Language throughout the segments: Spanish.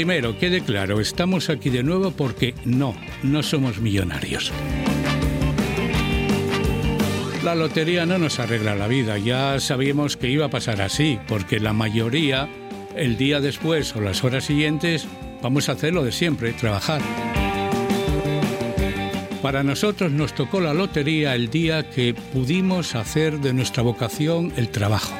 Primero, quede claro, estamos aquí de nuevo porque no, no somos millonarios. La lotería no nos arregla la vida, ya sabíamos que iba a pasar así, porque la mayoría, el día después o las horas siguientes, vamos a hacer lo de siempre, trabajar. Para nosotros nos tocó la lotería el día que pudimos hacer de nuestra vocación el trabajo.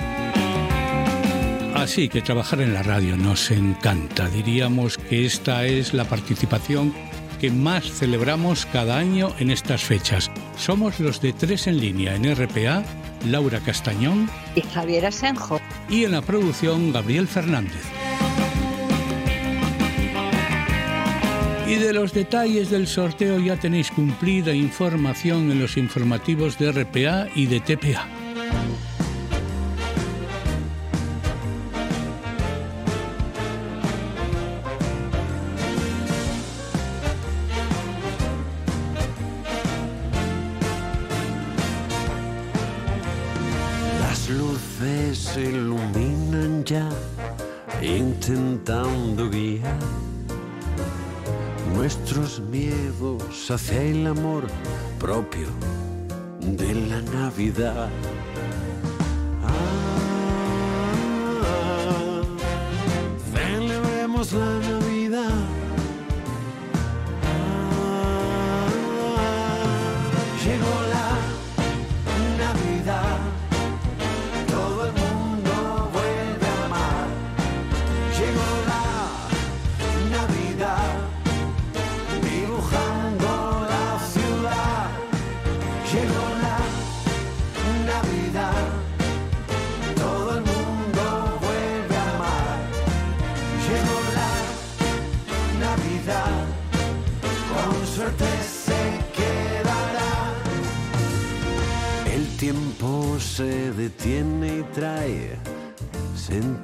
Así que trabajar en la radio nos encanta. Diríamos que esta es la participación que más celebramos cada año en estas fechas. Somos los de tres en línea en RPA, Laura Castañón y Javier Asenjo. Y en la producción, Gabriel Fernández. Y de los detalles del sorteo ya tenéis cumplida información en los informativos de RPA y de TPA. Intentando guiar nuestros miedos hacia el amor propio de la Navidad. Ah, celebremos la Navidad.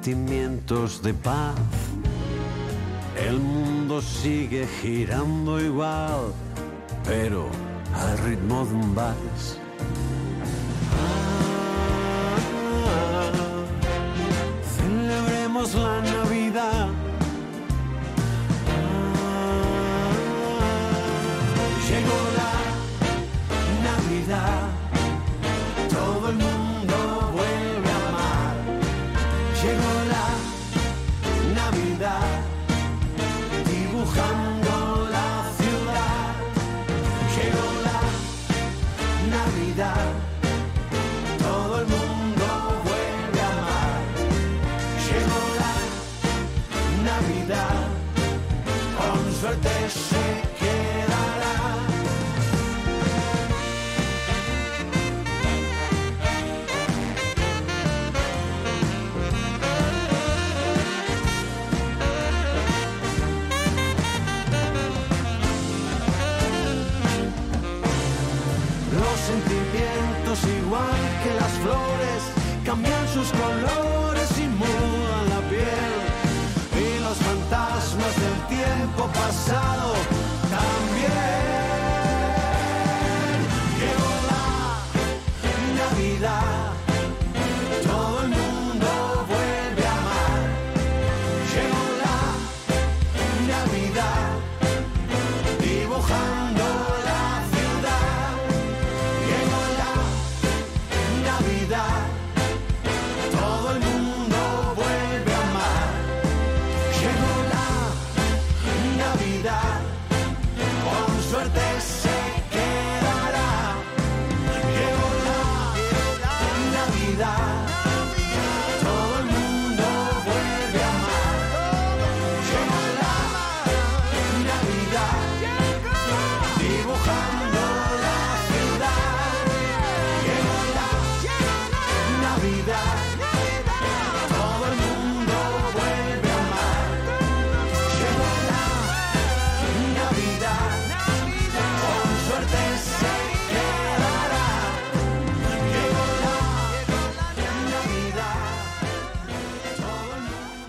Sentimientos de paz. El mundo sigue girando igual, pero al ritmo de un vals.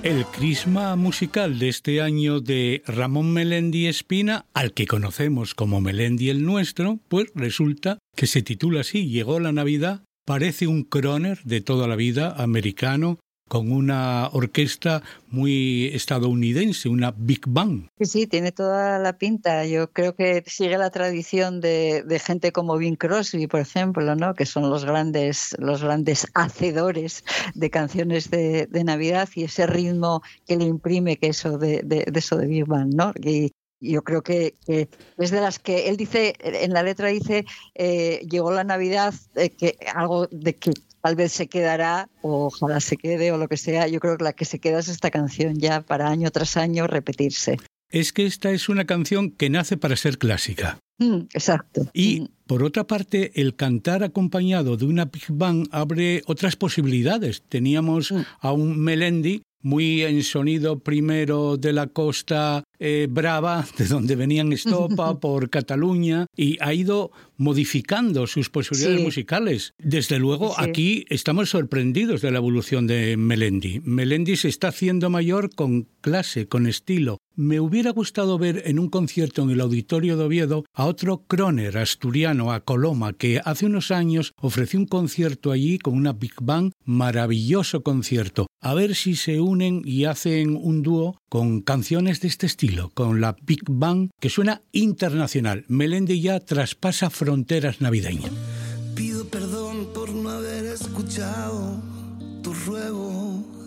El crisma musical de este año de Ramón Melendi Espina, al que conocemos como Melendi el Nuestro, pues resulta que se titula así, Llegó la Navidad, parece un croner de toda la vida americano, con una orquesta muy estadounidense, una Big Bang. Sí, sí, tiene toda la pinta. Yo creo que sigue la tradición de, gente como Bing Crosby, por ejemplo, ¿no? que son los grandes, los grandes hacedores de canciones de, Navidad y ese ritmo que le imprime que eso de, eso de Big Bang. ¿no? Y, yo creo que, es de las que él dice, en la letra dice, eh, llegó la Navidad, eh, que algo de que tal vez se quedará, o ojalá se quede, o lo que sea. Yo creo que la que se queda es esta canción ya para año tras año repetirse. Es que esta es una canción que nace para ser clásica. Mm, exacto. Y mm. por otra parte, el cantar acompañado de una Big Bang abre otras posibilidades. Teníamos mm. a un Melendi muy en sonido primero de la costa eh, brava, de donde venían Estopa, por Cataluña, y ha ido modificando sus posibilidades musicales. Desde luego, aquí estamos sorprendidos de la evolución de Melendi. Melendi se está haciendo mayor con clase, con estilo. Me hubiera gustado ver en un concierto en el Auditorio de Oviedo a otro croner asturiano, a Coloma, que hace unos años ofreció un concierto allí con una Big Bang, maravilloso concierto. A ver si se unen y hacen un dúo con canciones de este estilo, con la Big Bang, que suena internacional. Melendi ya traspasa fronteras navideñas. Pido perdón por no haber escuchado tus ruegos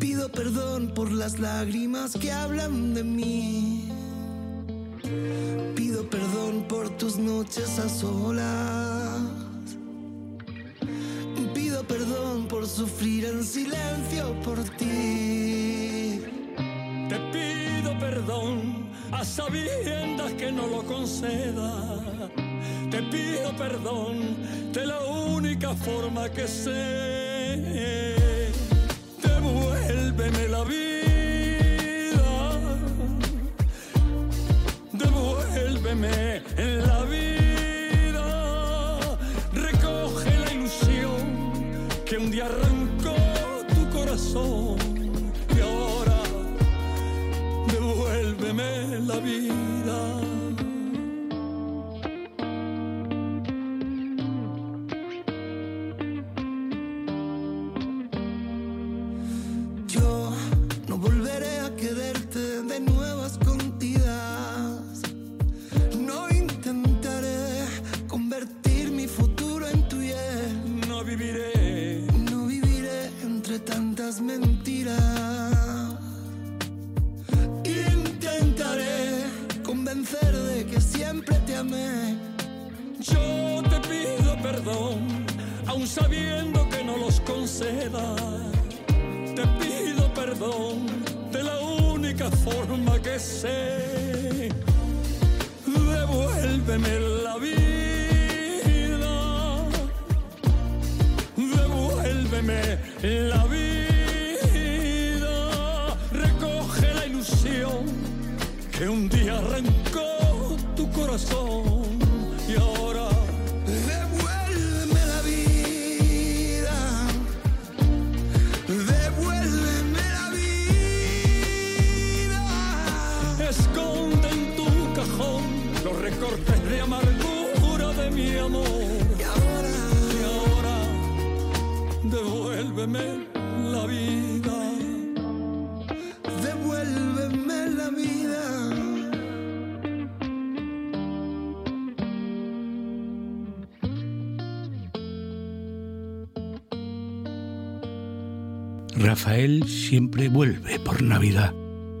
Pido perdón por las lágrimas que hablan de mí. Pido perdón por tus noches a solas. Sufrir en silencio por ti. Te pido perdón a sabiendas que no lo conceda. Te pido perdón de la única forma que sé devuélveme la vida, devuélveme la vida, arrancó tu corazón y ahora devuélveme la vida. Rafael siempre vuelve por Navidad,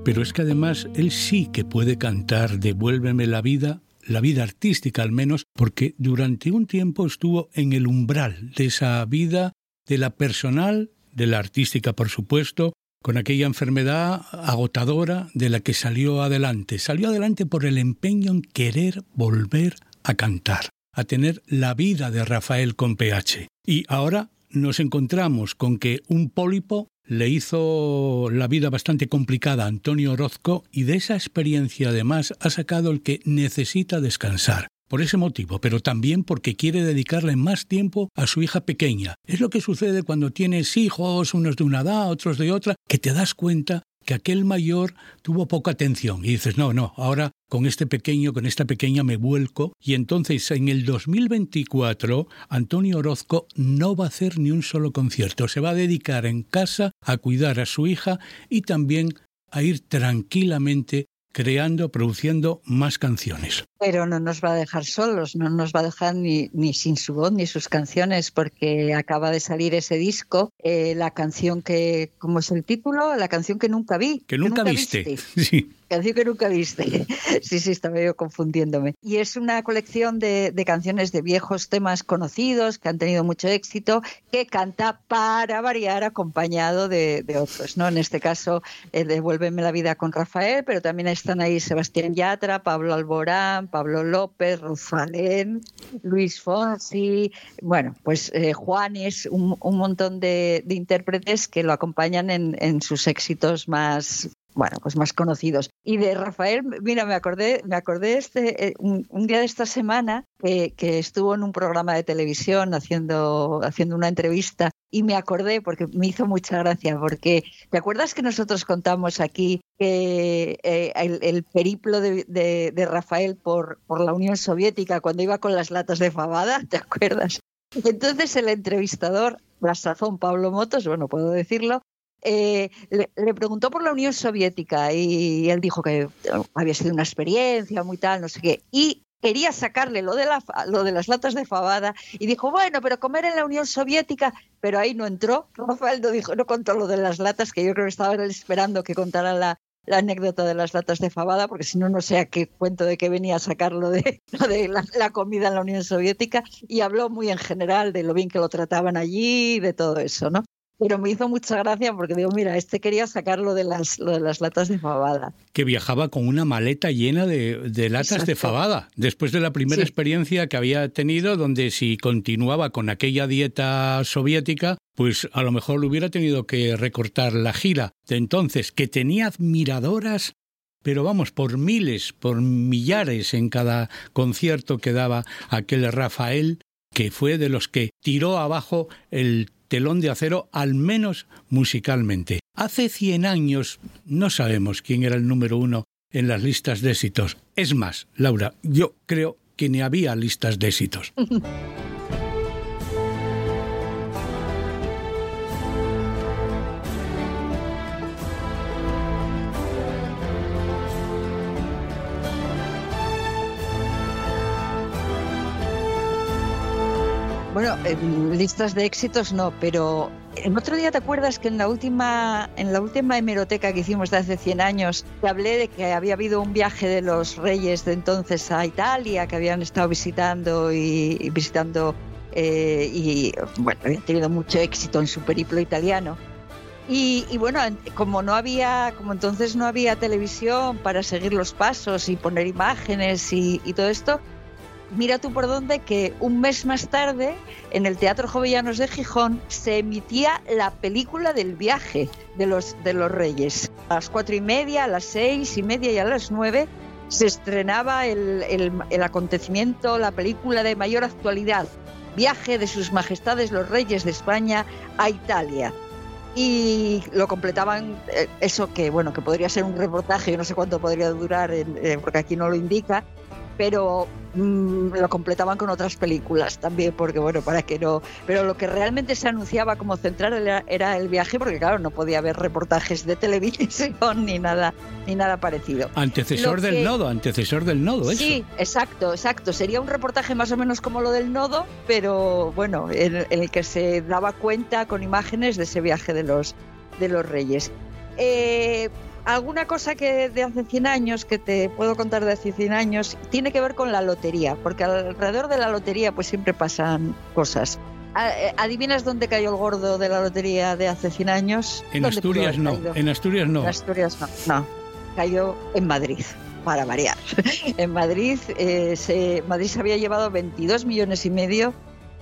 pero es que además él sí que puede cantar Devuélveme la vida, la vida artística al menos, porque durante un tiempo estuvo en el umbral de esa vida, de la personal, de la artística por supuesto, con aquella enfermedad agotadora de la que salió adelante. Salió adelante por el empeño en querer volver a cantar, a tener la vida de Rafael con PH. Y ahora nos encontramos con que un pólipo le hizo la vida bastante complicada a Antonio Orozco y de esa experiencia además ha sacado el que necesita descansar. Por ese motivo, pero también porque quiere dedicarle más tiempo a su hija pequeña. Es lo que sucede cuando tienes hijos, unos de una edad, otros de otra, que te das cuenta que aquel mayor tuvo poca atención. Y dices, no, no, ahora con este pequeño, con esta pequeña me vuelco. Y entonces en el 2024 Antonio Orozco no va a hacer ni un solo concierto. Se va a dedicar en casa a cuidar a su hija y también a ir tranquilamente creando, produciendo más canciones. Pero no nos va a dejar solos, no nos va a dejar ni, ni sin su voz ni sus canciones, porque acaba de salir ese disco, eh, la canción que, ¿cómo es el título? La canción que nunca vi. Que nunca, viste. Sí. Canción que nunca viste. Sí, sí, estaba yo confundiéndome. Y es una colección de, de, canciones de viejos temas conocidos que han tenido mucho éxito, que canta para variar acompañado de, de otros. ¿no? En este caso, eh, Devuélveme la vida con Rafael, pero también están ahí Sebastián Yatra, Pablo Alborán, Pablo López, Rosalén, Luis Fonsi, bueno, pues eh, Juanes, un, montón de, intérpretes que lo acompañan en, en sus éxitos más, bueno, pues más conocidos. Y de Rafael, mira, me acordé, me acordé este, eh, un, un, día de esta semana que, que, estuvo en un programa de televisión haciendo, haciendo una entrevista y me acordé porque me hizo mucha gracia, porque ¿te acuerdas que nosotros contamos aquí que eh, el, el, periplo de, de, de, Rafael por, por la Unión Soviética cuando iba con las latas de fabada? ¿Te acuerdas? Entonces el entrevistador, la sazón Pablo Motos, bueno, puedo decirlo, eh, le, le, preguntó por la Unión Soviética y él dijo que había sido una experiencia muy tal, no sé qué. Y quería sacarle lo de, la, lo de las latas de fabada y dijo, bueno, pero comer en la Unión Soviética, pero ahí no entró. Rafael no, dijo, no contó lo de las latas, que yo creo que estaba esperando que contara la, anécdota de las latas de fabada, porque si no, no sé a qué cuento de qué venía a sacarlo de, de la, la, comida en la Unión Soviética, y habló muy en general de lo bien que lo trataban allí, de todo eso, ¿no? Pero me hizo mucha gracia porque digo, mira, este quería sacarlo de las, lo de las latas de fabada. Que viajaba con una maleta llena de, de latas Exacto. de fabada, después de la primera sí. experiencia que había tenido, donde si continuaba con aquella dieta soviética, pues a lo mejor le hubiera tenido que recortar la gira. De entonces, que tenía admiradoras pero vamos, por miles, por millares en cada concierto que daba aquel Rafael, que fue de los que tiró abajo el telón de acero, al menos musicalmente. Hace 100 años no sabemos quién era el número uno en las listas de éxitos. Es más, Laura, yo creo que ni había listas de éxitos. Bueno, en listas de éxitos no, pero el otro día te acuerdas que en la última en la última hemeroteca que hicimos de hace 100 años te hablé de que había habido un viaje de los reyes de entonces a Italia que habían estado visitando y, visitando eh, y bueno habían tenido mucho éxito en su periplo italiano. Y, bueno, como no había, como entonces no había televisión para seguir los pasos y poner imágenes y todo esto, mira tú por dónde que un mes más tarde en el Teatro Jovellanos de Gijón se emitía la película del viaje de los, de los Reyes. A las cuatro y media, a las seis y media y a las nueve se estrenaba el, el, acontecimiento, la película de mayor actualidad, Viaje de Sus Majestades los Reyes de España a Italia y lo completaban eh, eso que bueno que podría ser un reportaje no sé cuánto podría durar eh, porque aquí no lo indica pero mmm, lo completaban con otras películas también, porque bueno, para que no. Pero lo que realmente se anunciaba como central era, era el viaje, porque claro, no podía haber reportajes de televisión ni nada, ni nada parecido. Antecesor que, del nodo, antecesor del nodo, Sí, eso. exacto, exacto. Sería un reportaje más o menos como lo del nodo, pero bueno, en, en el que se daba cuenta con imágenes de ese viaje de los, de los reyes. Eh, alguna cosa que de hace 100 años, que te puedo contar de hace 100 años, tiene que ver con la lotería, porque alrededor de la lotería pues siempre pasan cosas. Eh, ¿Adivinas dónde cayó el gordo de la lotería de hace 100 años? En Asturias no, en Asturias no. En Asturias no, no. Cayó en Madrid, para variar. en Madrid, eh, se, Madrid se había llevado 22 millones y medio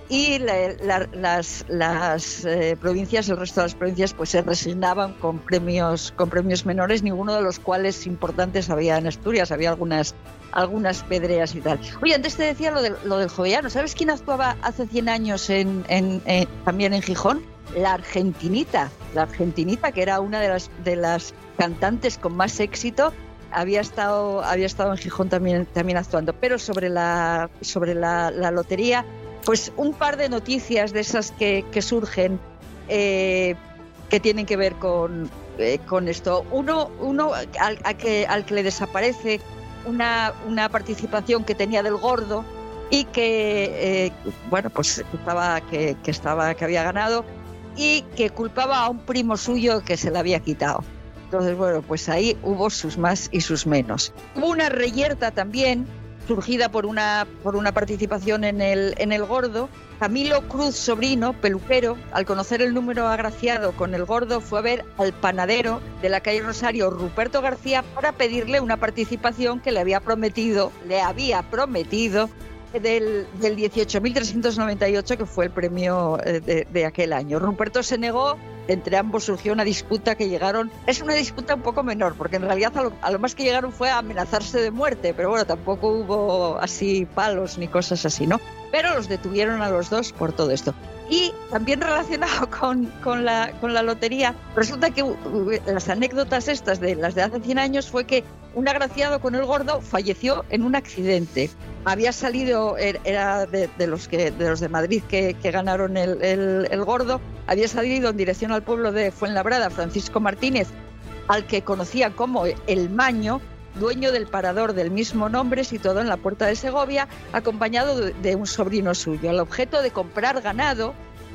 y la, la, las, las eh, provincias, el resto de las provincias, pues se resignaban con premios, con premios menores, ninguno de los cuales importantes había en Asturias, había algunas, algunas pedreas y tal. Oye, antes te decía lo, de, lo del Jovellano, ¿sabes quién actuaba hace 100 años en, en, en, también en Gijón? la argentinita, la argentinita que era una de las, de las cantantes con más éxito, había estado, había estado en Gijón también, también actuando. Pero sobre la, sobre la, lotería, pues un par de noticias de esas que, surgen eh, que tienen que ver con, eh, con esto. Uno, uno al, que, al que le desaparece una, una participación que tenía del gordo y que eh, bueno pues estaba que, que, estaba que había ganado y que culpaba a un primo suyo que se la había quitado. Entonces, bueno, pues ahí hubo sus más y sus menos. Hubo una reyerta también, surgida por una, por una participación en el, en el Gordo. Camilo Cruz, sobrino, peluquero, al conocer el número agraciado con el Gordo, fue a ver al panadero de la calle Rosario, Ruperto García, para pedirle una participación que le había prometido, le había prometido del, del 18.398, que fue el premio eh, de, de, aquel año. Ruperto se negó entre ambos surgió una disputa que llegaron, es una disputa un poco menor, porque en realidad a lo, más que llegaron fue a amenazarse de muerte, pero bueno, tampoco hubo así palos ni cosas así, ¿no? Pero los detuvieron a los dos por todo esto. Y también relacionado con, la lotería, resulta que las anécdotas estas de las de hace 100 años fue que un agraciado con el gordo falleció en un accidente. Había salido, er, era de, los, que, de los de Madrid que, ganaron el, el, gordo, había salido en dirección al pueblo de Fuenlabrada Francisco Martínez, al que conocía como el Maño, dueño del parador del mismo nombre situado en la puerta de Segovia, acompañado de un sobrino suyo, al objeto de comprar ganado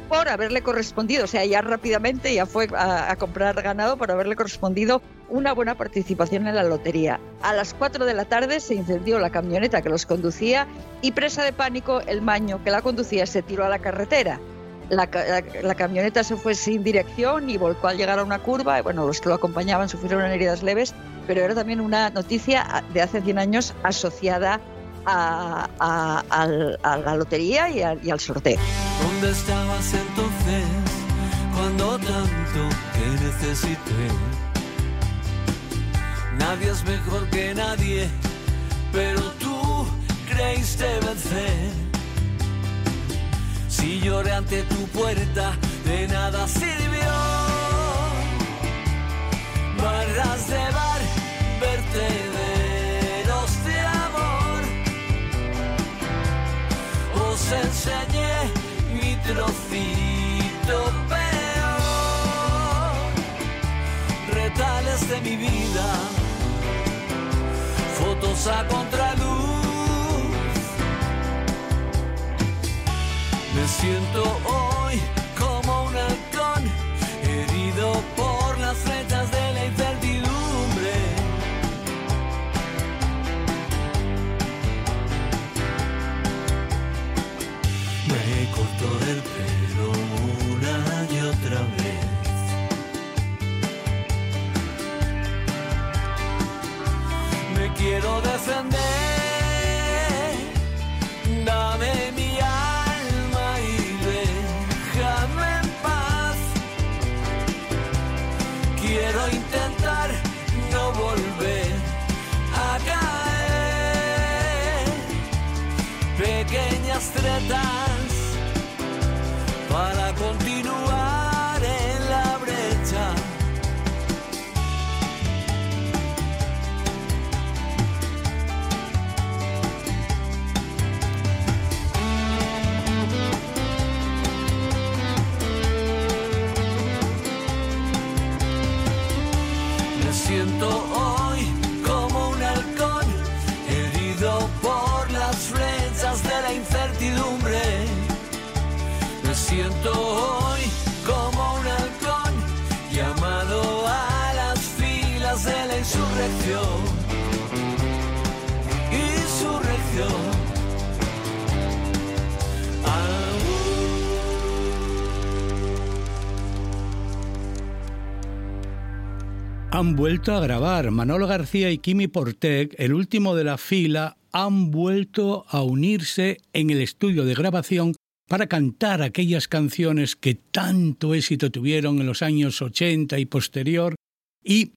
por haberle correspondido, o sea, ya rápidamente ya fue a, comprar ganado por haberle correspondido una buena participación en la lotería. A las 4 de la tarde se incendió la camioneta que los conducía y presa de pánico el maño que la conducía se tiró a la carretera. La, la, camioneta se fue sin dirección y volcó al llegar a una curva. Y bueno, los que lo acompañaban sufrieron heridas leves, pero era también una noticia de hace 100 años asociada a, la lotería y, y al sorteo. ¿Dónde estabas entonces cuando tanto te necesité? Nadie es mejor que nadie, pero tú creíste vencer. Si lloré ante tu puerta, de nada sirvió. Barras de bar, de amor. Os enseñé trocito peor, retales de mi vida, fotos a contraluz. Me siento hoy quiero defender, dame mi alma y déjame en paz. Quiero intentar no volver a caer. Pequeñas tretas para continuar vuelto a grabar. Manolo García y Kimi Portec, el último de la fila, han vuelto a unirse en el estudio de grabación para cantar aquellas canciones que tanto éxito tuvieron en los años 80 y posterior y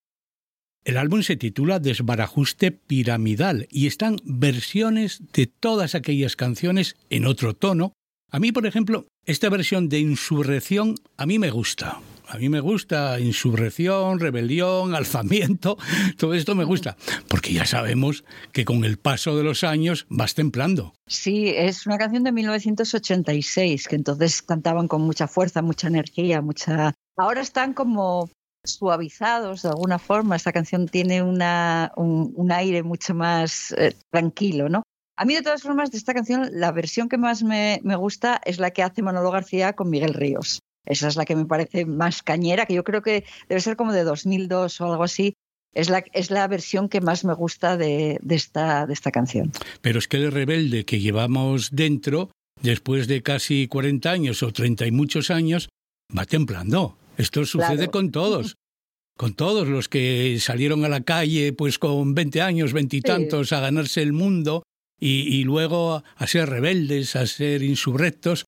el álbum se titula Desbarajuste Piramidal y están versiones de todas aquellas canciones en otro tono. A mí, por ejemplo, esta versión de insurrección a mí me gusta. A mí me gusta insurrección, rebelión, alzamiento, todo esto me gusta, porque ya sabemos que con el paso de los años vas templando. Sí, es una canción de 1986, que entonces cantaban con mucha fuerza, mucha energía, mucha... Ahora están como suavizados de alguna forma. Esta canción tiene una, un, aire mucho más eh, tranquilo, ¿no? A mí, de todas formas, de esta canción, la versión que más me, me, gusta es la que hace Manolo García con Miguel Ríos. Esa es la que me parece más cañera, que yo creo que debe ser como de 2002 o algo así. Es la, es la versión que más me gusta de, de, esta, de esta canción. Pero es que el rebelde que llevamos dentro, después de casi 40 años o 30 y muchos años, va templando. Esto sucede con todos. Con todos los que salieron a la calle pues con 20 años, veintitantos, a ganarse el mundo y, luego a ser rebeldes, a ser insurrectos.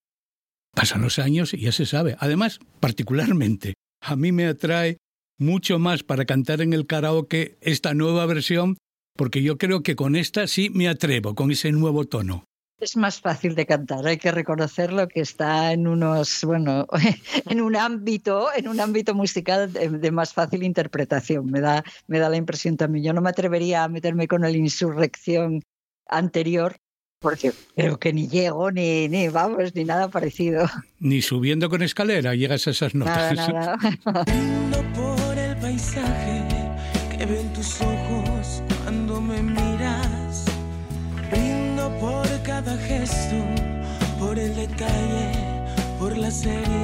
Pasan los años y ya se sabe. Además, particularmente, a mí me atrae mucho más para cantar en el karaoke esta nueva versión, porque yo creo que con esta sí me atrevo, con ese nuevo tono. Es más fácil de cantar, hay que reconocerlo que está en unos, bueno, en un ámbito, en un ámbito musical de, más fácil interpretación. Me da, me da la impresión también. Yo no me atrevería a meterme con la insurrección anterior, porque creo que ni llego, ni, ni vamos, ni nada parecido. Ni subiendo con escalera llegas a esas notas. Nada, nada. por el paisaje que ven tus ojos cuando me miras por cada gesto, por el detalle, por las heridas,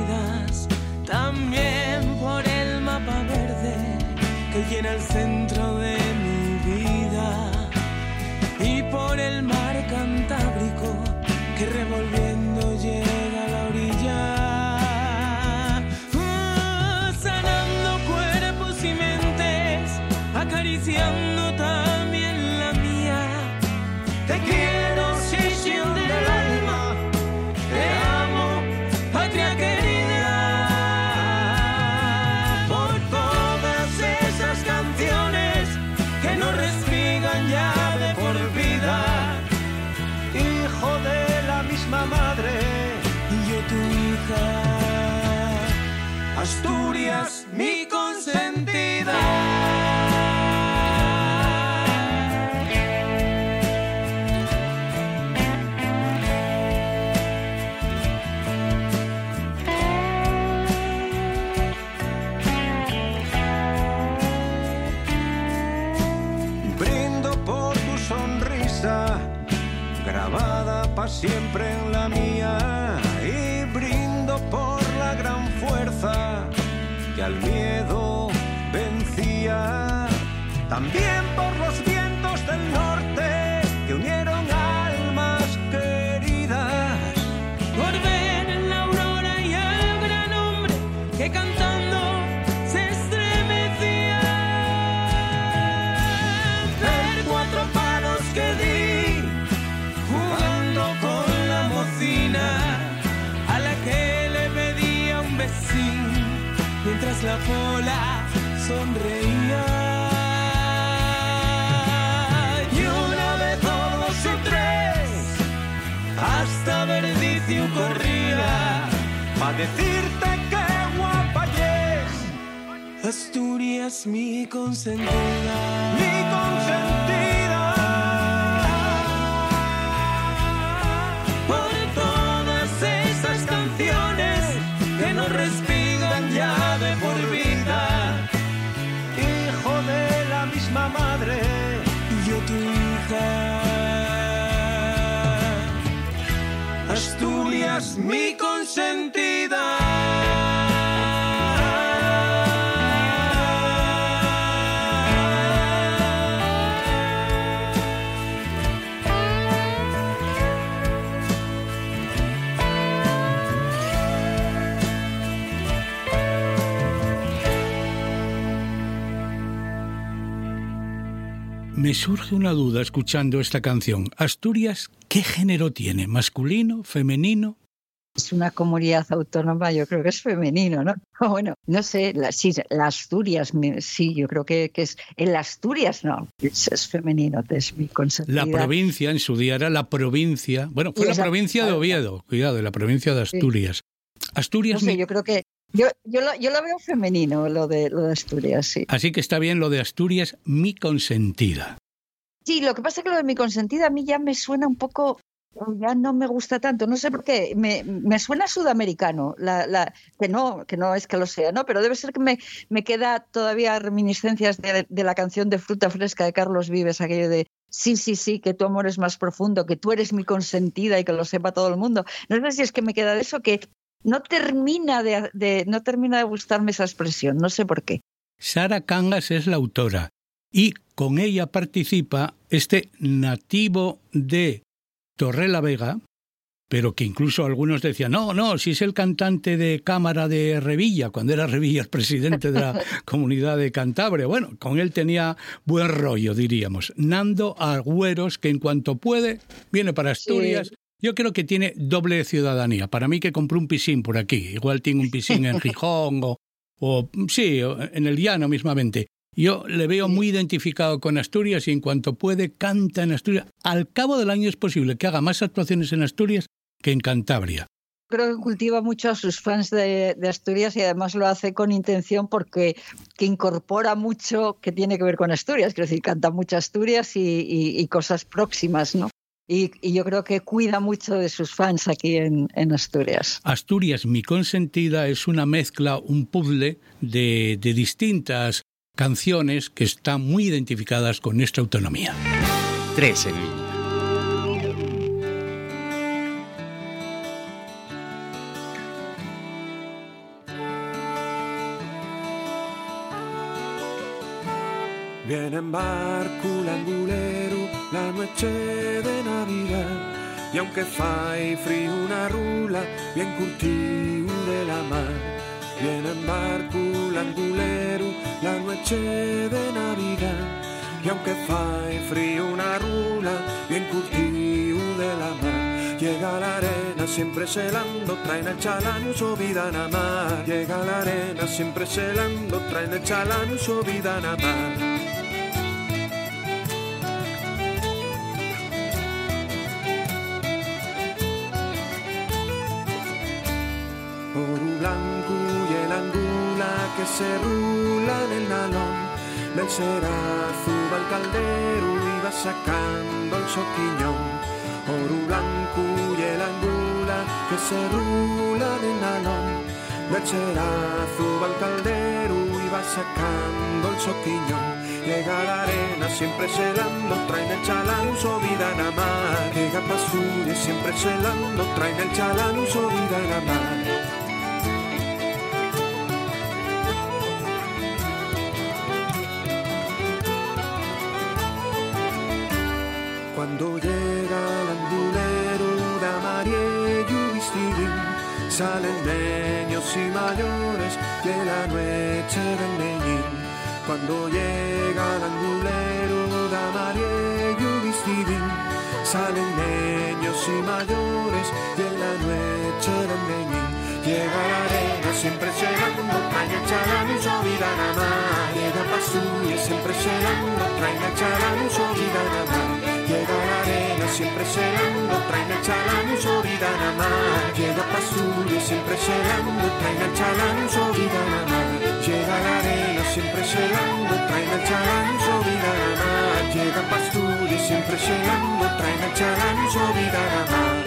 También por los vientos del norte que unieron almas queridas. Por ver en la aurora y al gran hombre que cantando se estremecía. Ver cuatro palos que di jugando con la mocina a la que le pedía un vecino mientras la pola Asturias, mi consentida, mi consentida. Por todas esas canciones que nos respiran ya de por vida. Hijo de la misma madre yo tu hija. Asturias, mi Me surge una duda escuchando esta canción. Asturias, ¿qué género tiene? ¿Masculino? ¿Femenino? es una comunidad autónoma, yo creo que es femenino, ¿no? Bueno, no sé, la, sí, la Asturias, sí, yo creo que, que es. En Asturias no, es, femenino, es mi consentida. La provincia, en su día era la provincia, bueno, fue la provincia de Oviedo, cuidado, la provincia de Asturias. Asturias. No sé, yo creo que yo, yo, lo, yo, lo, veo femenino, lo de, lo de Asturias, sí. Así que está bien lo de Asturias, mi consentida. Sí, lo que pasa es que lo de mi consentida a mí ya me suena un poco ya no me gusta tanto, no sé por qué, me, me suena sudamericano, la, la, que no, que no es que lo sea, ¿no? Pero debe ser que me, me queda todavía reminiscencias de, de, la canción de Fruta Fresca de Carlos Vives, aquello de sí, sí, sí, que tu amor es más profundo, que tú eres mi consentida y que lo sepa todo el mundo. No sé si es que me queda de eso que no termina de, de no termina de gustarme esa expresión, no sé por qué. Sara Cangas es la autora y con ella participa este nativo de Torre Vega, pero que incluso algunos decían, no, no, si es el cantante de Cámara de Revilla, cuando era Revilla el presidente de la comunidad de Cantabria. Bueno, con él tenía buen rollo, diríamos. Nando Agüeros, que en cuanto puede, viene para Asturias. Yo creo que tiene doble ciudadanía. Para mí que compró un pisín por aquí. Igual tiene un pisín en Gijón o, o sí, en el llano mismamente. Yo le veo muy identificado con Asturias y en cuanto puede canta en Asturias. Al cabo del año es posible que haga más actuaciones en Asturias que en Cantabria. Creo que cultiva mucho a sus fans de, Asturias y además lo hace con intención porque que incorpora mucho que tiene que ver con Asturias. Quiero decir, canta mucho Asturias y, cosas próximas, ¿no? Y, yo creo que cuida mucho de sus fans aquí en, en, Asturias. Asturias, mi consentida, es una mezcla, un puzzle de, de distintas canciones que están muy identificadas con nuestra autonomía. Tres en línea. Viene en barco l'angulero la noche de Navidad y aunque fai frío una rula bien curtido de la mar viene en barco l'angulero la noche de Navidad. Y aunque fai frío una rula, bien curtido de la mar, llega la arena siempre celando, traen el chalán su vida nada más. Llega la arena siempre celando, traen el chalán su vida nada más. Que se rula en el nalón del cerazo va el caldero y va sacando el soquiñón. Oro blanco y el angula que se rula en el nalón del cerazo va el caldero y va sacando el soquiñón. Llega la arena siempre celando, traen el chalán su vida nada más. Llega y siempre celando, traen el chalán su vida más. Cuando salen niños y mayores que la noche del Meñín. Cuando llega el andulero de María y salen niños y mayores que la noche del Meñín. Llega la arena siempre llegando, trae el su vida nada más. Llega y siempre llegando, trae el su vida nada más. Llega la arena siempre celando, traen el chalán y su vida nada más. Llega y siempre celando, traen el chalán y su vida nada más. Llega la arena siempre celando, traen el chalán y su vida nada más. Llega y siempre celando, traen el chalán y su vida nada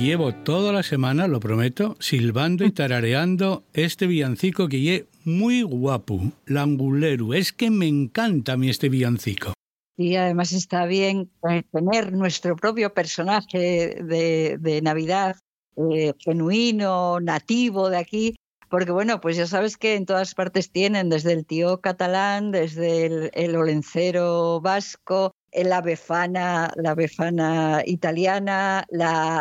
llevo toda la semana, lo prometo, silbando y tarareando este villancico que lle muy guapo, Languleru. Es que me encanta a mí este villancico. Y además está bien tener nuestro propio personaje de, Navidad, eh, genuino, nativo de aquí, porque bueno, pues ya sabes que en todas partes tienen, desde el tío catalán, desde el, el olencero vasco, la befana, la befana italiana,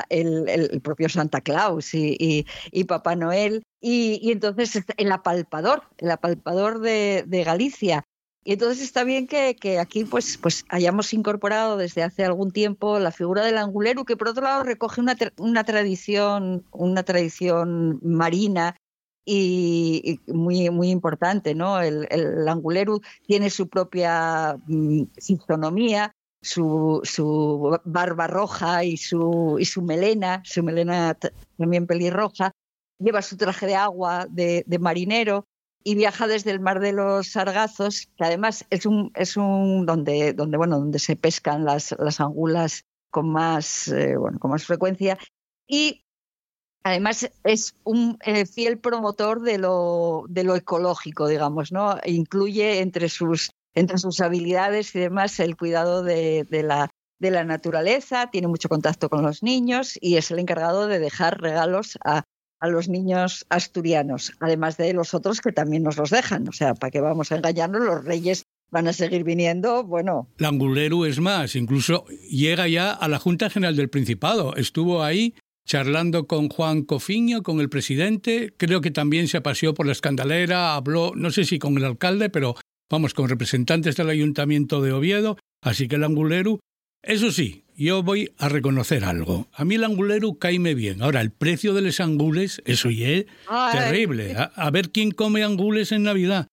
el, propio Santa Claus y, y, Papá Noel. y, entonces el apalpador, el apalpador de, Galicia. Y entonces está bien que, aquí pues, pues hayamos incorporado desde hace algún tiempo la figura del anguleru, que por otro lado recoge una tradición, una tradición marina y, muy, muy importante, ¿no? El, el anguleru tiene su propia mm, fisonomía, su, su, barba roja y su, y su melena, su melena también pelirroja, lleva su traje de agua de, marinero y viaja desde el mar de los Sargazos, que además es un, es un donde, donde, bueno, donde se pescan las, las angulas con más, eh, bueno, con más frecuencia. Y además es un eh, fiel promotor de lo, de lo ecológico, digamos, ¿no? incluye entre sus, entre sus habilidades y demás el cuidado de, de la de la naturaleza, tiene mucho contacto con los niños y es el encargado de dejar regalos a, a los niños asturianos, además de los otros que también nos los dejan. O sea, ¿para qué vamos a engañarnos? Los reyes van a seguir viniendo, bueno. Languleru es más, incluso llega ya a la Junta General del Principado. Estuvo ahí charlando con Juan Cofiño, con el presidente, creo que también se apaseó por la escandalera, habló, no sé si con el alcalde, pero vamos, con representantes del ayuntamiento de Oviedo, así que Languleru, eso sí, yo voy a reconocer algo. A mí el angulero caime bien. Ahora, el precio de los angules, eso ya es terrible. A, ver quién come angules en Navidad.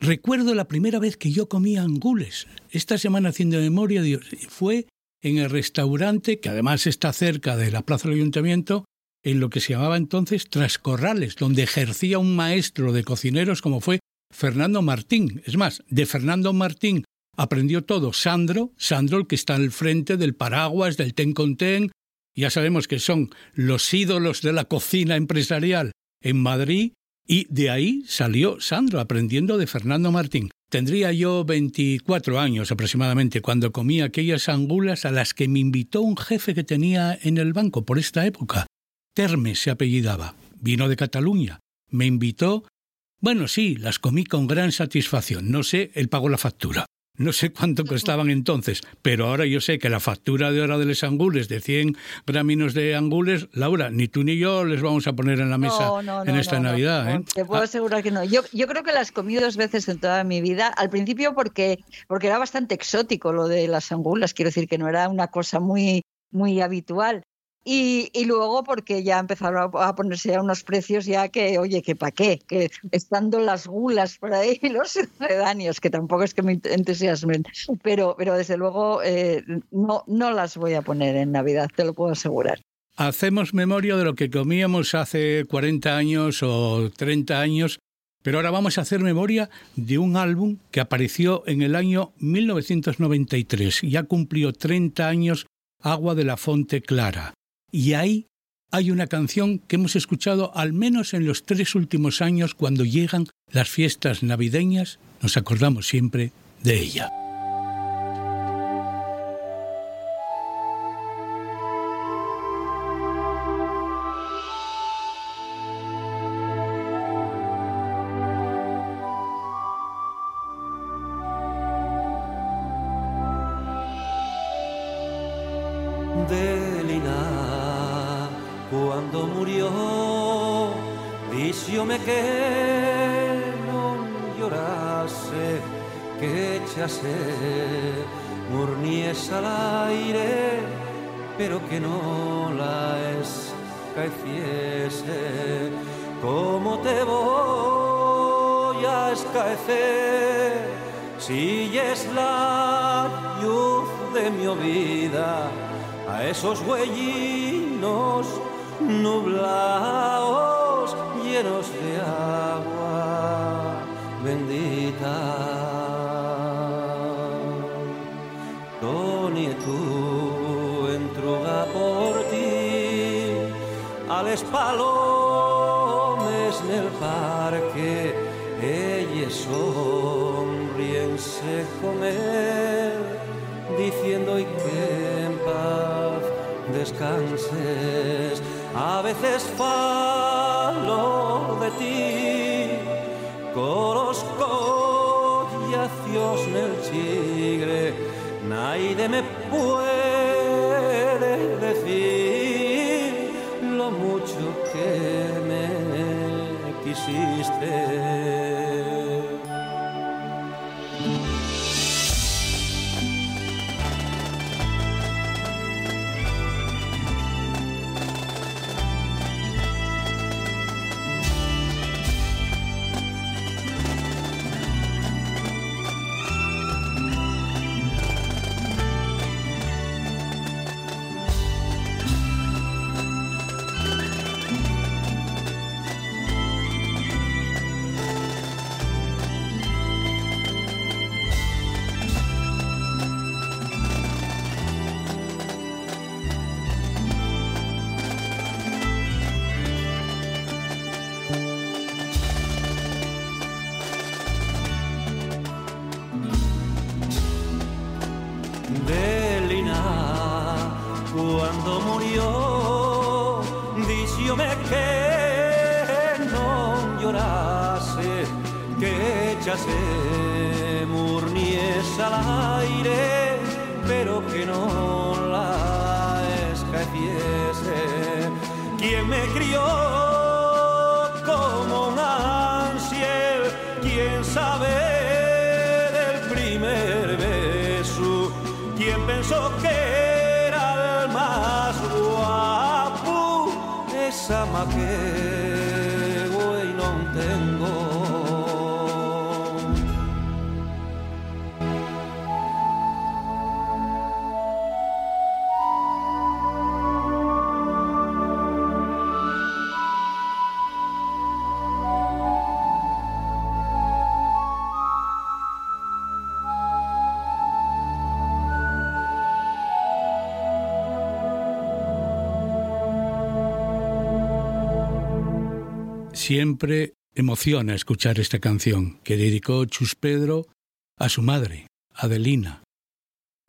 Recuerdo la primera vez que yo comía angules. Esta semana haciendo memoria, Dios, fue en el restaurante, que además está cerca de la plaza del ayuntamiento, en lo que se llamaba entonces Trascorrales, donde ejercía un maestro de cocineros como fue Fernando Martín. Es más, de Fernando Martín aprendió todo Sandro, Sandro el que está al frente del paraguas, del ten con ten, ya sabemos que son los ídolos de la cocina empresarial en Madrid, y de ahí salió Sandro aprendiendo de Fernando Martín. Tendría yo 24 años aproximadamente cuando comí aquellas angulas a las que me invitó un jefe que tenía en el banco por esta época. Terme se apellidaba, vino de Cataluña. Me invitó. Bueno, sí, las comí con gran satisfacción. No sé, él pagó la factura. No sé cuánto costaban entonces, pero ahora yo sé que la factura de hora de los angules, de 100 graminos de angules, Laura, ni tú ni yo les vamos a poner en la mesa en esta Navidad. ¿eh? Te puedo ah. asegurar que no. Yo, yo creo que las comí dos veces en toda mi vida. Al principio porque, porque era bastante exótico lo de las angulas, quiero decir que no era una cosa muy, muy habitual. Y, luego porque ya empezaron a, ponerse ya unos precios ya que, oye, que para qué, que estando las gulas por ahí, los sucedáneos, que tampoco es que me entusiasmen, pero, pero desde luego eh, no, no las voy a poner en Navidad, te lo puedo asegurar. Hacemos memoria de lo que comíamos hace 40 años o 30 años, pero ahora vamos a hacer memoria de un álbum que apareció en el año 1993. Ya cumplió 30 años Agua de la Fonte Clara. Y ahí hay una canción que hemos escuchado al menos en los tres últimos años cuando llegan las fiestas navideñas, nos acordamos siempre de ella. A esos huellinos nublados llenos de agua bendita. Toni tú entruga por ti, al palomes en el parque, ellos sonriense con descanses. A veces falo de ti, coros collacios el chigre, nadie me puede decir lo mucho que me quando que echase murnies al aire, pero que no la escaeciese. ¿Quién me crió como un ansiel? ¿Quién sabe del primer beso? ¿Quién pensó que era el más guapo? Esa que Siempre emociona escuchar esta canción que dedicó Chus Pedro a su madre, Adelina.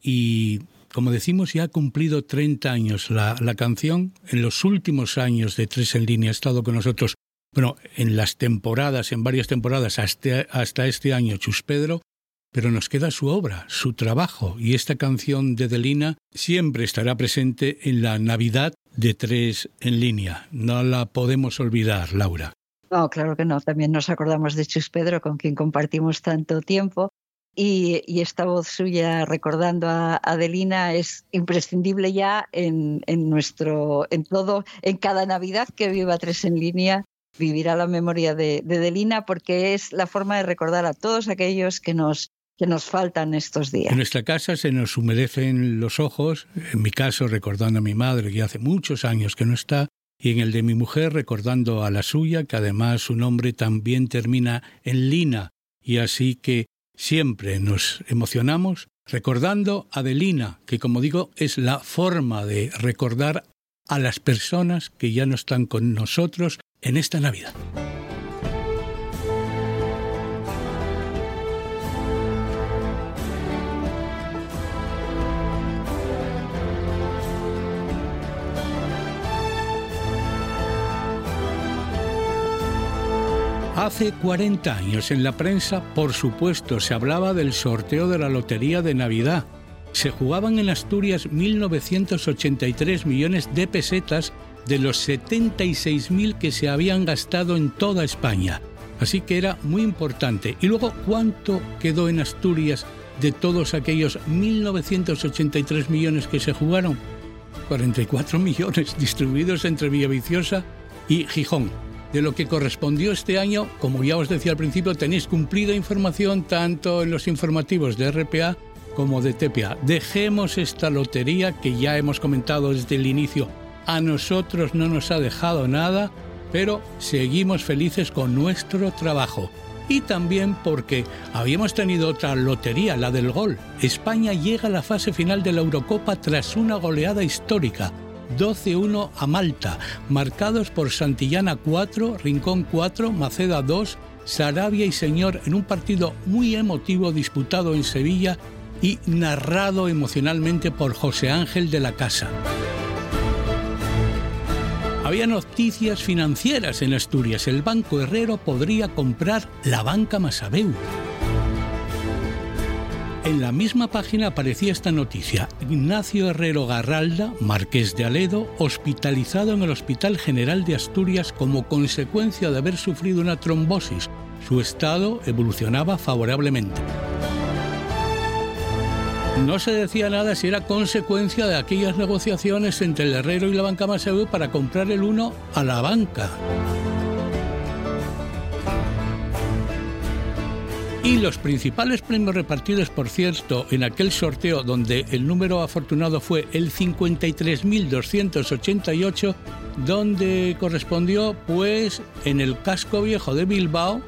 Y como decimos, ya ha cumplido 30 años la, canción. En los últimos años de Tres en Línea ha estado con nosotros, bueno, en las temporadas, en varias temporadas, hasta, hasta este año Chus Pedro, pero nos queda su obra, su trabajo, y esta canción de Adelina siempre estará presente en la Navidad de Tres en Línea. No la podemos olvidar, Laura. No, claro que no. También nos acordamos de Chus Pedro, con quien compartimos tanto tiempo. Y, esta voz suya recordando a Adelina es imprescindible ya en, nuestro, en todo, en cada Navidad que viva Tres en línea, vivirá la memoria de, de Adelina porque es la forma de recordar a todos aquellos que nos que nos faltan estos días. En nuestra casa se nos humedecen los ojos, en mi caso recordando a mi madre que hace muchos años que no está, y en el de mi mujer recordando a la suya, que además su nombre también termina en Lina, y así que siempre nos emocionamos recordando a Adelina, que como digo es la forma de recordar a las personas que ya no están con nosotros en esta Navidad. Hace 40 años en la prensa, por supuesto, se hablaba del sorteo de la Lotería de Navidad. Se jugaban en Asturias 1.983 millones de pesetas de los 76.000 que se habían gastado en toda España. Así que era muy importante. Y luego, ¿cuánto quedó en Asturias de todos aquellos 1.983 millones que se jugaron? 44 millones distribuidos entre Villaviciosa y Gijón de lo que correspondió este año, como ya os decía al principio, tenéis cumplida información tanto en los informativos de RPA como de TPA. Dejemos esta lotería que ya hemos comentado desde el inicio. A nosotros no nos ha dejado nada, pero seguimos felices con nuestro trabajo. Y también porque habíamos tenido otra lotería, la del gol. España llega a la fase final de la Eurocopa tras una goleada histórica 12-1 a Malta, marcados por Santillana 4, Rincón 4, Maceda 2, Sarabia y Señor en un partido muy emotivo disputado en Sevilla y narrado emocionalmente por José Ángel de la Casa. Había noticias financieras en Asturias. El Banco Herrero podría comprar la banca Masabeu. En la misma página aparecía esta noticia. Ignacio Herrero Garralda, marqués de Aledo, hospitalizado en el Hospital General de Asturias como consecuencia de haber sufrido una trombosis. Su estado evolucionaba favorablemente. No se decía nada si era consecuencia de aquellas negociaciones entre el Herrero y la banca Maseu para comprar el uno a la banca. Y los principales premios repartidos, por cierto, en aquel sorteo donde el número afortunado fue el 53.288, donde correspondió pues en el casco viejo de Bilbao,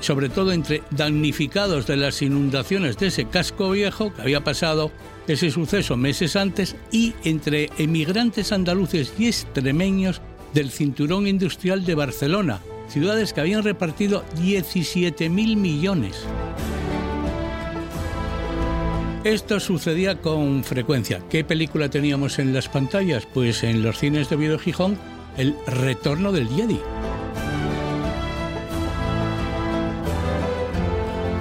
sobre todo entre damnificados de las inundaciones de ese casco viejo que había pasado ese suceso meses antes y entre emigrantes andaluces y extremeños del cinturón industrial de Barcelona, ciudades que habían repartido 17.000 millones. Esto sucedía con frecuencia. ¿Qué película teníamos en las pantallas? Pues en los cines de Video Gijón, El Retorno del Jedi.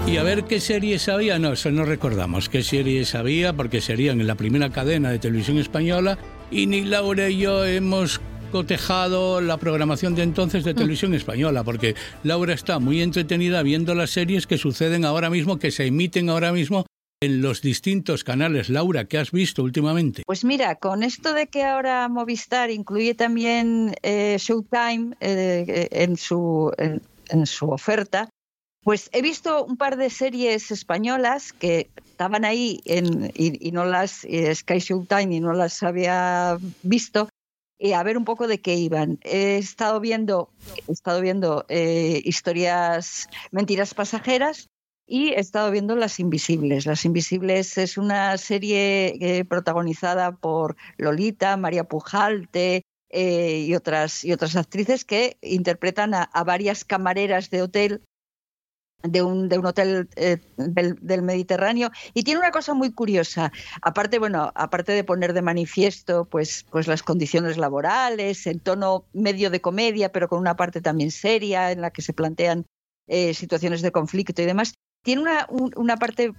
Y a ver qué series había, no, eso no recordamos qué series había, porque serían en la primera cadena de televisión española y ni Laura y yo hemos cotejado la programación de entonces de televisión española, porque Laura está muy entretenida viendo las series que suceden ahora mismo, que se emiten ahora mismo en los distintos canales. Laura, ¿qué has visto últimamente? Pues mira, con esto de que ahora Movistar incluye también eh, Showtime eh, en, su, en, su oferta, pues he visto un par de series españolas que estaban ahí en, y, no las, eh, Sky Showtime y no las había visto, y a ver un poco de qué iban. He estado viendo, he estado viendo eh, historias, mentiras pasajeras y he estado viendo Las Invisibles. Las Invisibles es una serie eh, protagonizada por Lolita, María Pujalte, y, otras, y otras actrices que interpretan a, varias camareras de hotel de un, de un hotel eh, del, Mediterráneo. Y tiene una cosa muy curiosa. Aparte bueno aparte de poner de manifiesto pues pues las condiciones laborales el tono medio de comedia pero con una parte también seria en la que se plantean eh, situaciones de conflicto y demás tiene una, una parte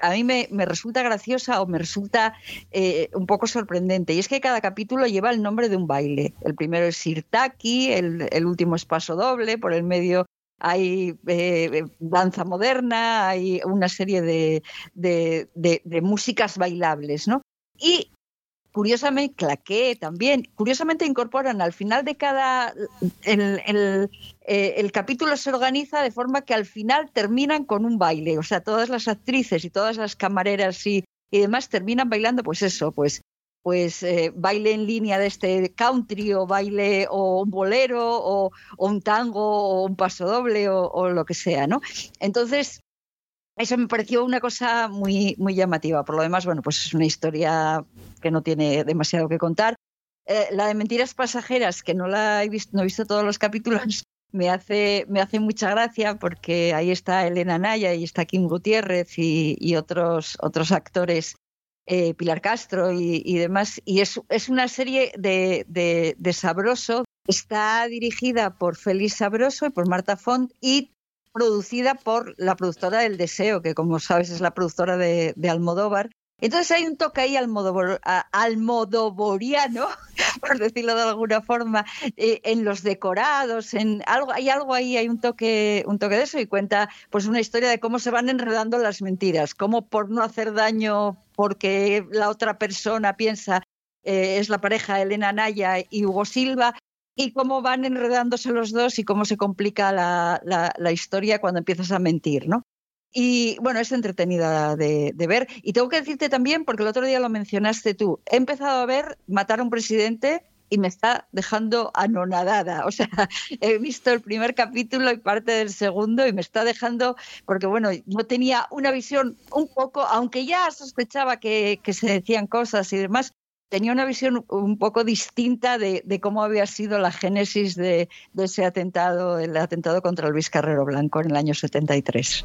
a mí me, me, resulta graciosa o me resulta eh, un poco sorprendente. Y es que cada capítulo lleva el nombre de un baile. El primero es Sirtaki el, el último es Paso Doble por el medio hay eh, danza moderna, hay una serie de, de, músicas bailables, ¿no? Y curiosamente, claqué también, curiosamente incorporan al final de cada... El, el, eh, el, capítulo se organiza de forma que al final terminan con un baile, o sea, todas las actrices y todas las camareras y, y demás terminan bailando, pues eso, pues pues eh, baile en línea de este country o baile o un bolero o, un tango o un paso doble o, lo que sea, ¿no? Entonces, eso me pareció una cosa muy, muy llamativa. Por lo demás, bueno, pues es una historia que no tiene demasiado que contar. Eh, la de Mentiras Pasajeras, que no la he visto, no he visto todos los capítulos, me hace, me hace mucha gracia porque ahí está Elena Naya y está Kim Gutiérrez y, y otros, otros actores eh, Pilar Castro y, demás. Y es, es una serie de, de, Sabroso. Está dirigida por Félix Sabroso y por Marta Font y producida por la productora del Deseo, que como sabes es la productora de, de Almodóvar. Entonces hay un toque ahí almodobor, almodoboriano, por decirlo de alguna forma, eh, en los decorados, en algo, hay algo ahí, hay un toque, un toque de eso y cuenta pues una historia de cómo se van enredando las mentiras, cómo por no hacer daño porque la otra persona piensa eh, es la pareja Elena Naya y Hugo Silva, y cómo van enredándose los dos y cómo se complica la, la, la historia cuando empiezas a mentir, ¿no? Y bueno, es entretenida de, ver. Y tengo que decirte también, porque el otro día lo mencionaste tú, he empezado a ver Matar a un presidente y me está dejando anonadada. O sea, he visto el primer capítulo y parte del segundo y me está dejando, porque bueno, yo tenía una visión un poco, aunque ya sospechaba que, se decían cosas y demás, tenía una visión un poco distinta de, cómo había sido la génesis de, de, ese atentado, el atentado contra Luis Carrero Blanco en el año 73.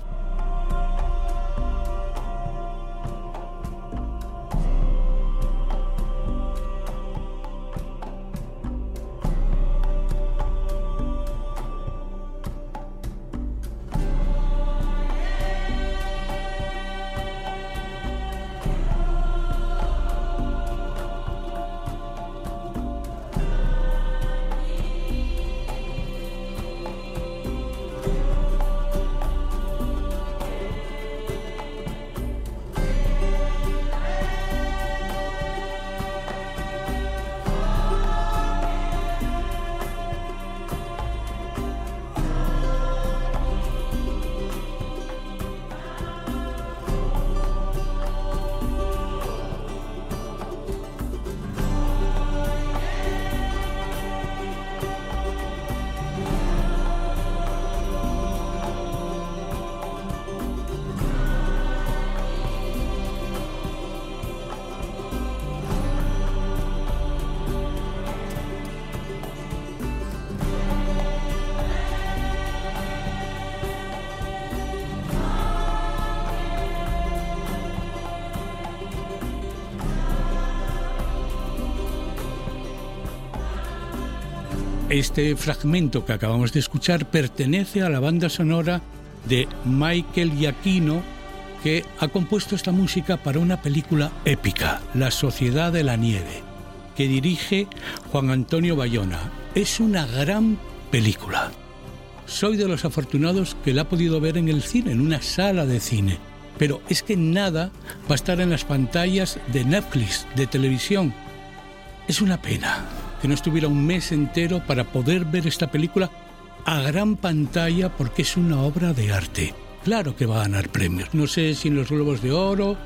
Este fragmento que acabamos de escuchar pertenece a la banda sonora de Michael Giacchino, que ha compuesto esta música para una película épica, La Sociedad de la Nieve, que dirige Juan Antonio Bayona. Es una gran película. Soy de los afortunados que la ha podido ver en el cine, en una sala de cine. Pero es que nada va a estar en las pantallas de Netflix, de televisión. Es una pena que no estuviera un mes entero para poder ver esta película a gran pantalla porque es una obra de arte. Claro que va a ganar premios. No sé si en los Globos de Oro,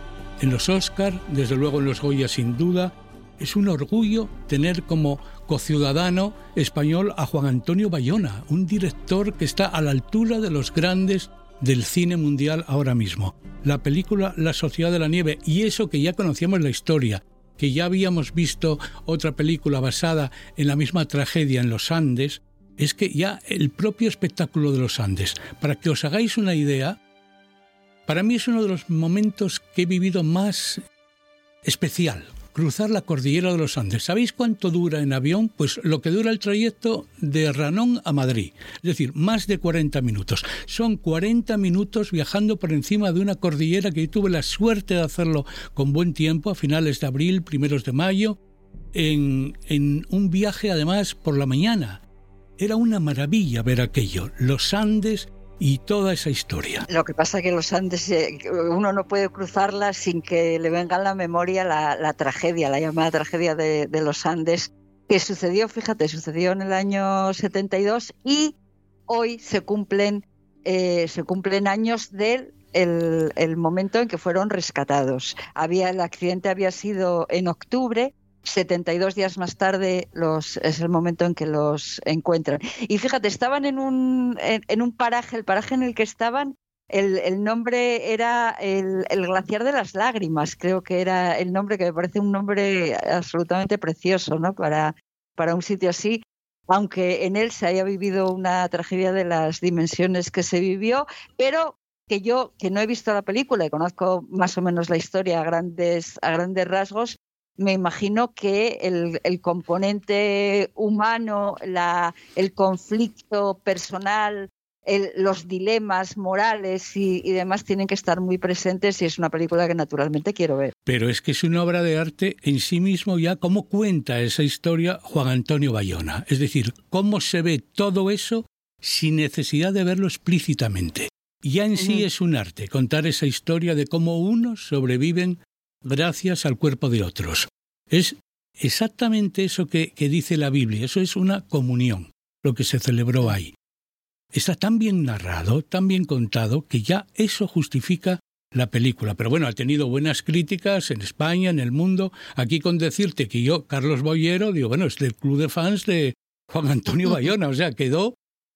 en los Oscar, desde luego en los Goya sin duda. Es un orgullo tener como cociudadano español a Juan Antonio Bayona, un director que está a la altura de los grandes del cine mundial ahora mismo. La película La Sociedad de la Nieve y eso que ya conocíamos la historia, que ya habíamos visto otra película basada en la misma tragedia en los Andes, es que ya el propio espectáculo de los Andes, para que os hagáis una idea, para mí es uno de los momentos que he vivido más especial, cruzar la cordillera de los Andes. ¿Sabéis cuánto dura en avión? Pues lo que dura el trayecto de Ranón a Madrid, es decir, más de 40 minutos. Son 40 minutos viajando por encima de una cordillera que tuve la suerte de hacerlo con buen tiempo, a finales de abril, primeros de mayo, en, en un viaje además por la mañana era una maravilla ver aquello, los Andes y toda esa historia. Lo que pasa es que los Andes, eh, uno no puede cruzarla sin que le venga a la memoria la, tragedia, la llamada tragedia de, los Andes, que sucedió, fíjate, sucedió en el año 72 y hoy se cumplen, eh, se cumplen años del el, momento en que fueron rescatados. Había, el accidente había sido en octubre 72 días más tarde los, es el momento en que los encuentran. Y fíjate, estaban en un, en, un paraje, el paraje en el que estaban, el, el nombre era el, el, Glaciar de las Lágrimas, creo que era el nombre que me parece un nombre absolutamente precioso ¿no? para, para un sitio así aunque en él se haya vivido una tragedia de las dimensiones que se vivió, pero que yo, que no he visto la película y conozco más o menos la historia a grandes, a grandes rasgos, me imagino que el, componente humano, la, el conflicto personal, los dilemas morales y, demás tienen que estar muy presentes y es una película que naturalmente quiero ver. Pero es que es una obra de arte en sí mismo ya cómo cuenta esa historia Juan Antonio Bayona. Es decir, cómo se ve todo eso sin necesidad de verlo explícitamente. Ya en sí es un arte contar esa historia de cómo unos sobreviven gracias al cuerpo de otros. Es exactamente eso que, dice la Biblia, eso es una comunión, lo que se celebró ahí. Está tan bien narrado, tan bien contado, que ya eso justifica la película. Pero bueno, ha tenido buenas críticas en España, en el mundo. Aquí con decirte que yo, Carlos Boyero, digo, bueno, es del club de fans de Juan Antonio Bayona, o sea, quedó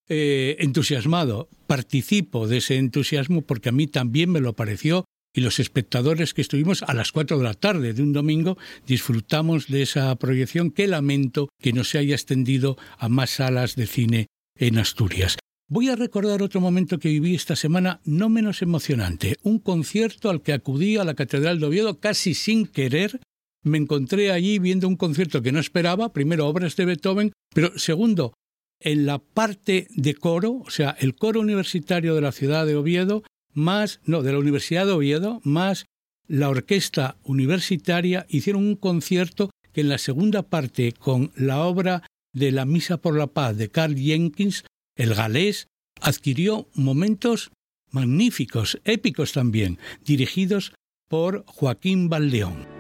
eh, entusiasmado. Participo de ese entusiasmo porque a mí también me lo pareció y los espectadores que estuvimos a las 4 de la tarde de un domingo disfrutamos de esa proyección que lamento que no se haya extendido a más salas de cine en Asturias. Voy a recordar otro momento que viví esta semana no menos emocionante, un concierto al que acudí a la Catedral de Oviedo casi sin querer. Me encontré allí viendo un concierto que no esperaba, primero obras de Beethoven, pero segundo, en la parte de coro, o sea, el coro universitario de la ciudad de Oviedo más, no, de la Universidad de Oviedo, más la orquesta universitaria hicieron un concierto que en la segunda parte con la obra de la Misa por la Paz de Carl Jenkins, el galés, adquirió momentos magníficos, épicos también, dirigidos por Joaquín Valleón.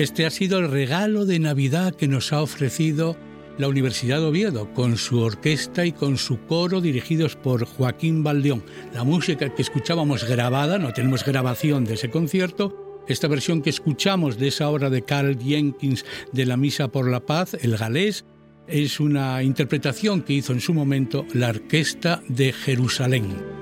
Este ha sido el regalo de Navidad que nos ha ofrecido la Universidad de Oviedo, con su orquesta y con su coro dirigidos por Joaquín Baldeón. La música que escuchábamos grabada, no tenemos grabación de ese concierto, esta versión que escuchamos de esa obra de Carl Jenkins de la Misa por la Paz, el galés, es una interpretación que hizo en su momento la Orquesta de Jerusalén.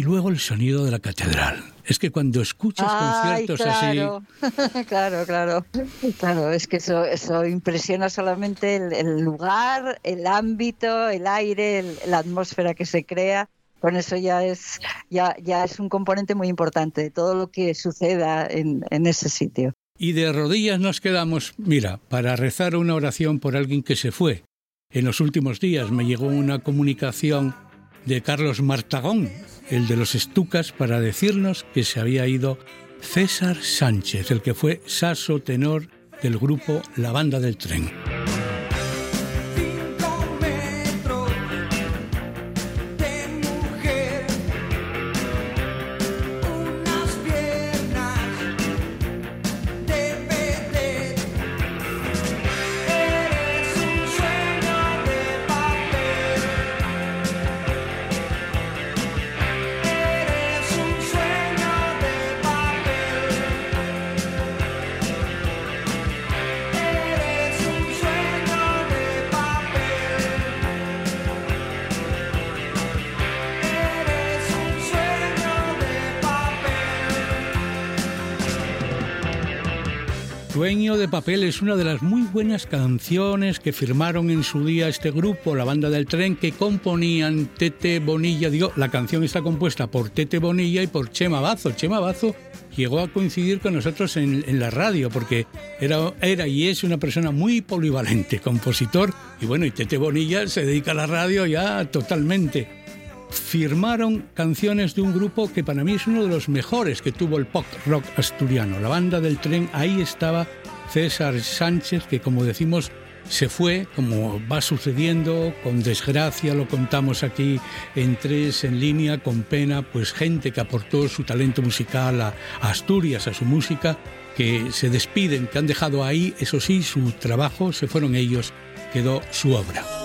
Y luego el sonido de la catedral. Es que cuando escuchas conciertos claro. así. claro, claro. Claro, es que eso, eso impresiona solamente el, lugar, el ámbito, el aire, la atmósfera que se crea. Con eso ya es, ya, ya es un componente muy importante de todo lo que suceda en, en ese sitio. Y de rodillas nos quedamos, mira, para rezar una oración por alguien que se fue. En los últimos días me llegó una comunicación de Carlos Martagón, el de los estucas, para decirnos que se había ido César Sánchez, el que fue saso tenor del grupo La Banda del Tren. Es una de las muy buenas canciones que firmaron en su día este grupo, la banda del tren, que componían Tete Bonilla. Digo, la canción está compuesta por Tete Bonilla y por Chema Bazo. Chema Bazo llegó a coincidir con nosotros en, la radio porque era, era y es una persona muy polivalente, compositor. Y bueno, y Tete Bonilla se dedica a la radio ya totalmente firmaron canciones de un grupo que para mí es uno de los mejores que tuvo el pop rock asturiano, la banda del tren. Ahí estaba César Sánchez, que como decimos se fue, como va sucediendo, con desgracia, lo contamos aquí en tres en línea, con pena, pues gente que aportó su talento musical a, Asturias, a su música, que se despiden, que han dejado ahí, eso sí, su trabajo, se fueron ellos, quedó su obra.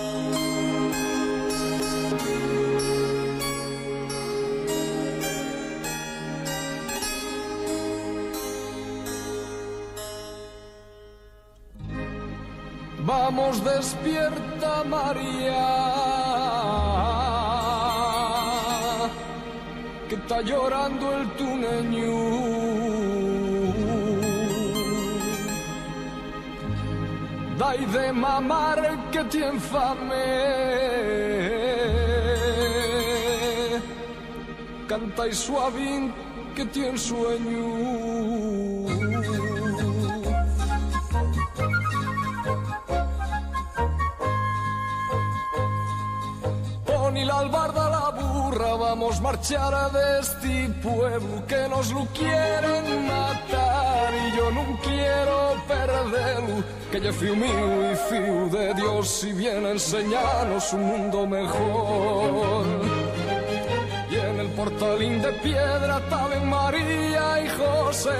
Vamos, despierta María, que está llorando el tuneño. Dai de mamar que tiene fame. Canta suavín que tiene sueño. Ni la albarda la burra, vamos marchar a este pueblo que nos lo quieren matar y yo no quiero perderlo, que ya fui mío y fío de Dios y viene a enseñarnos un mundo mejor. Y en el portalín de piedra estaba María y José,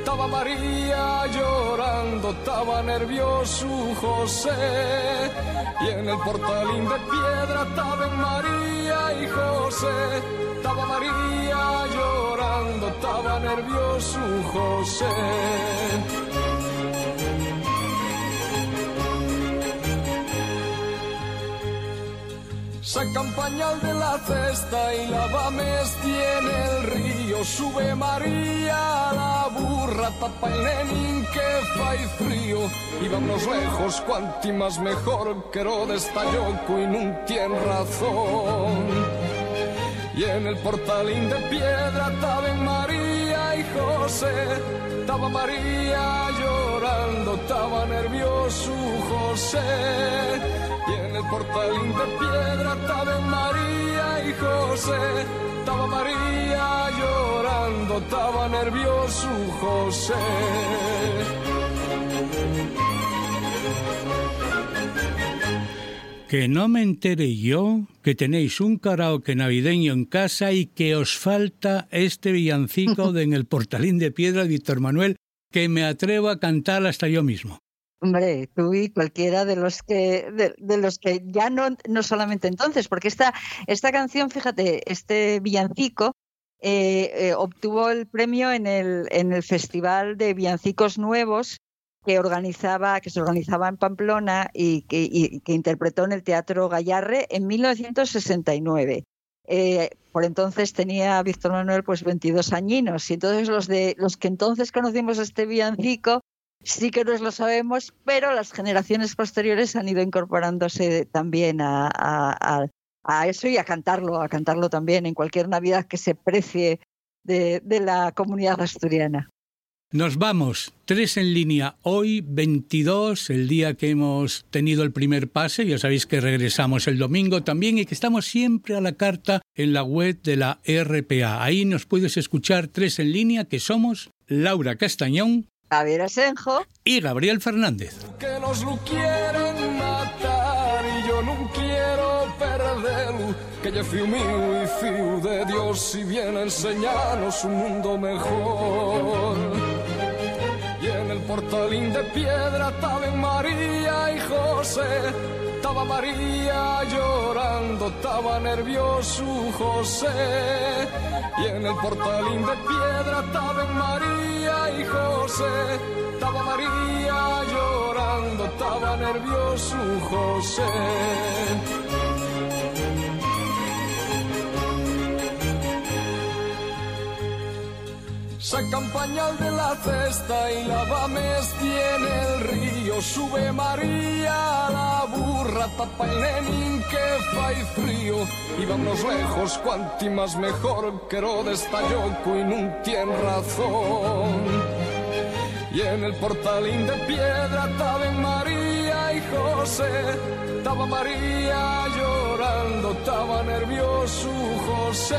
estaba María llorando, estaba nervioso José y en el portalín de piedra estaba María y José. Estaba María llorando, estaba nervioso José. Saca pañal de la cesta y la tiene el río. Sube María a la burra tapa el nenín que fai frío. Íbamos lejos, cuanti más mejor Que Herodes talloco y nun tien razón. Y en el portalín de piedra estaban María y José. Estaba María llorando, estaba nervioso José Y en el portalín de piedra estaban María y José estaba María llorando, estaba nervioso José. Que no me entere yo que tenéis un karaoke navideño en casa y que os falta este villancico de En el portalín de piedra Víctor Manuel que me atrevo a cantar hasta yo mismo. Hombre, tú y cualquiera de los que de, los que ya no no solamente entonces, porque esta esta canción, fíjate, este villancico eh, eh, obtuvo el premio en el en el festival de villancicos nuevos que organizaba que se organizaba en Pamplona y que, que interpretó en el Teatro Gallarre en 1969. Eh, por entonces tenía Víctor Manuel pues 22 añinos y entonces los de los que entonces conocimos este villancico sí que nos lo sabemos, pero las generaciones posteriores han ido incorporándose también a, eso y a cantarlo, a cantarlo también en cualquier Navidad que se precie de, la comunidad asturiana. Nos vamos, tres en línea hoy, 22, el día que hemos tenido el primer pase, ya sabéis que regresamos el domingo también y que estamos siempre a la carta en la web de la RPA. Ahí nos puedes escuchar tres en línea, que somos Laura Castañón, Javier Asenjo y Gabriel Fernández. Que nos lo quieren matar y yo no quiero perderlo, que yo fui mío y fui de Dios y viene a enseñarnos un mundo mejor. Y en el portalín de piedra estaban María y José, estaba María llorando, estaba nervioso José. Y en el portalín de piedra estaban María y José. Estaba María llorando, estaba nervioso José. Sacan pañal de la cesta y la bames tiene el río. Sube María la burra, tapa el nenín que fai frío. Y vamos lejos, cuanti más mejor, que Herodes talloco y nun tiene razón. Y en el portalín de piedra estaban María y José. Estaba María llorando, estaba nervioso José.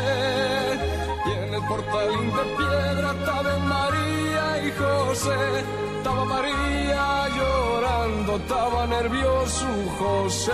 Y en el portalín de piedra estaba María y José. Estaba María llorando, estaba nervioso José.